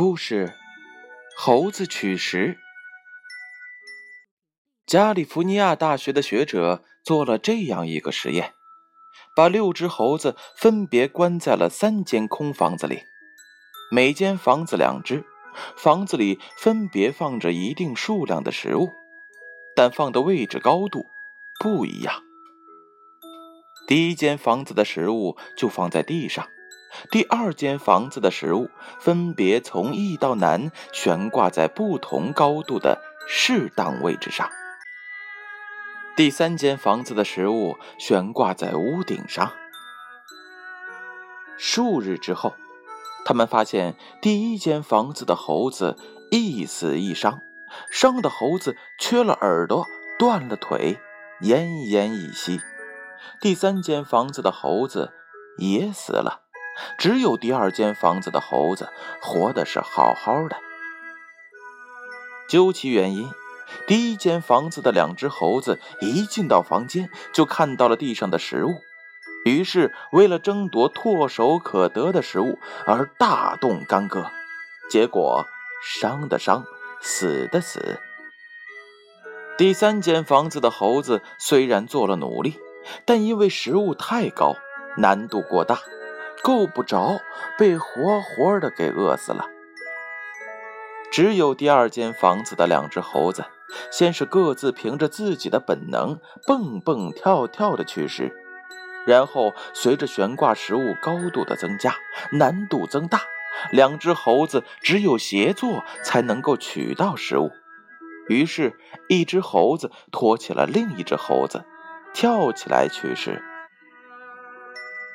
故事：猴子取食。加利福尼亚大学的学者做了这样一个实验，把六只猴子分别关在了三间空房子里，每间房子两只，房子里分别放着一定数量的食物，但放的位置高度不一样。第一间房子的食物就放在地上。第二间房子的食物分别从易到难悬挂在不同高度的适当位置上。第三间房子的食物悬挂在屋顶上。数日之后，他们发现第一间房子的猴子一死一伤，伤的猴子缺了耳朵，断了腿，奄奄一息。第三间房子的猴子也死了。只有第二间房子的猴子活的是好好的。究其原因，第一间房子的两只猴子一进到房间就看到了地上的食物，于是为了争夺唾手可得的食物而大动干戈，结果伤的伤，死的死。第三间房子的猴子虽然做了努力，但因为食物太高，难度过大。够不着，被活活的给饿死了。只有第二间房子的两只猴子，先是各自凭着自己的本能蹦蹦跳跳的取食，然后随着悬挂食物高度的增加，难度增大，两只猴子只有协作才能够取到食物。于是，一只猴子托起了另一只猴子，跳起来取食。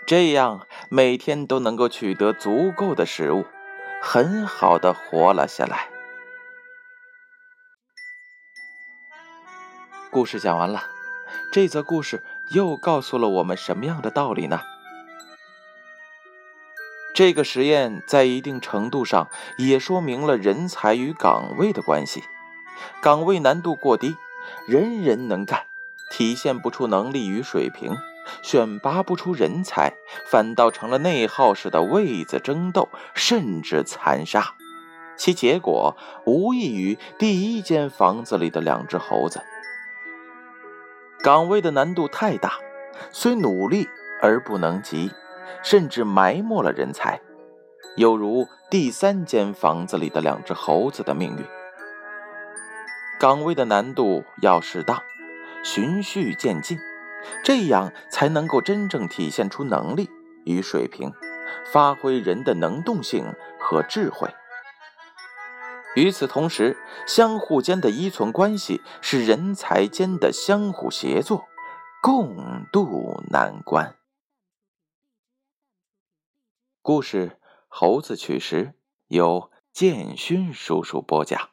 这样每天都能够取得足够的食物，很好的活了下来。故事讲完了，这则故事又告诉了我们什么样的道理呢？这个实验在一定程度上也说明了人才与岗位的关系。岗位难度过低，人人能干，体现不出能力与水平。选拔不出人才，反倒成了内耗式的位子争斗，甚至残杀。其结果无异于第一间房子里的两只猴子。岗位的难度太大，虽努力而不能及，甚至埋没了人才，有如第三间房子里的两只猴子的命运。岗位的难度要适当，循序渐进。这样才能够真正体现出能力与水平，发挥人的能动性和智慧。与此同时，相互间的依存关系是人才间的相互协作，共度难关。故事《猴子取食》由建勋叔叔播讲。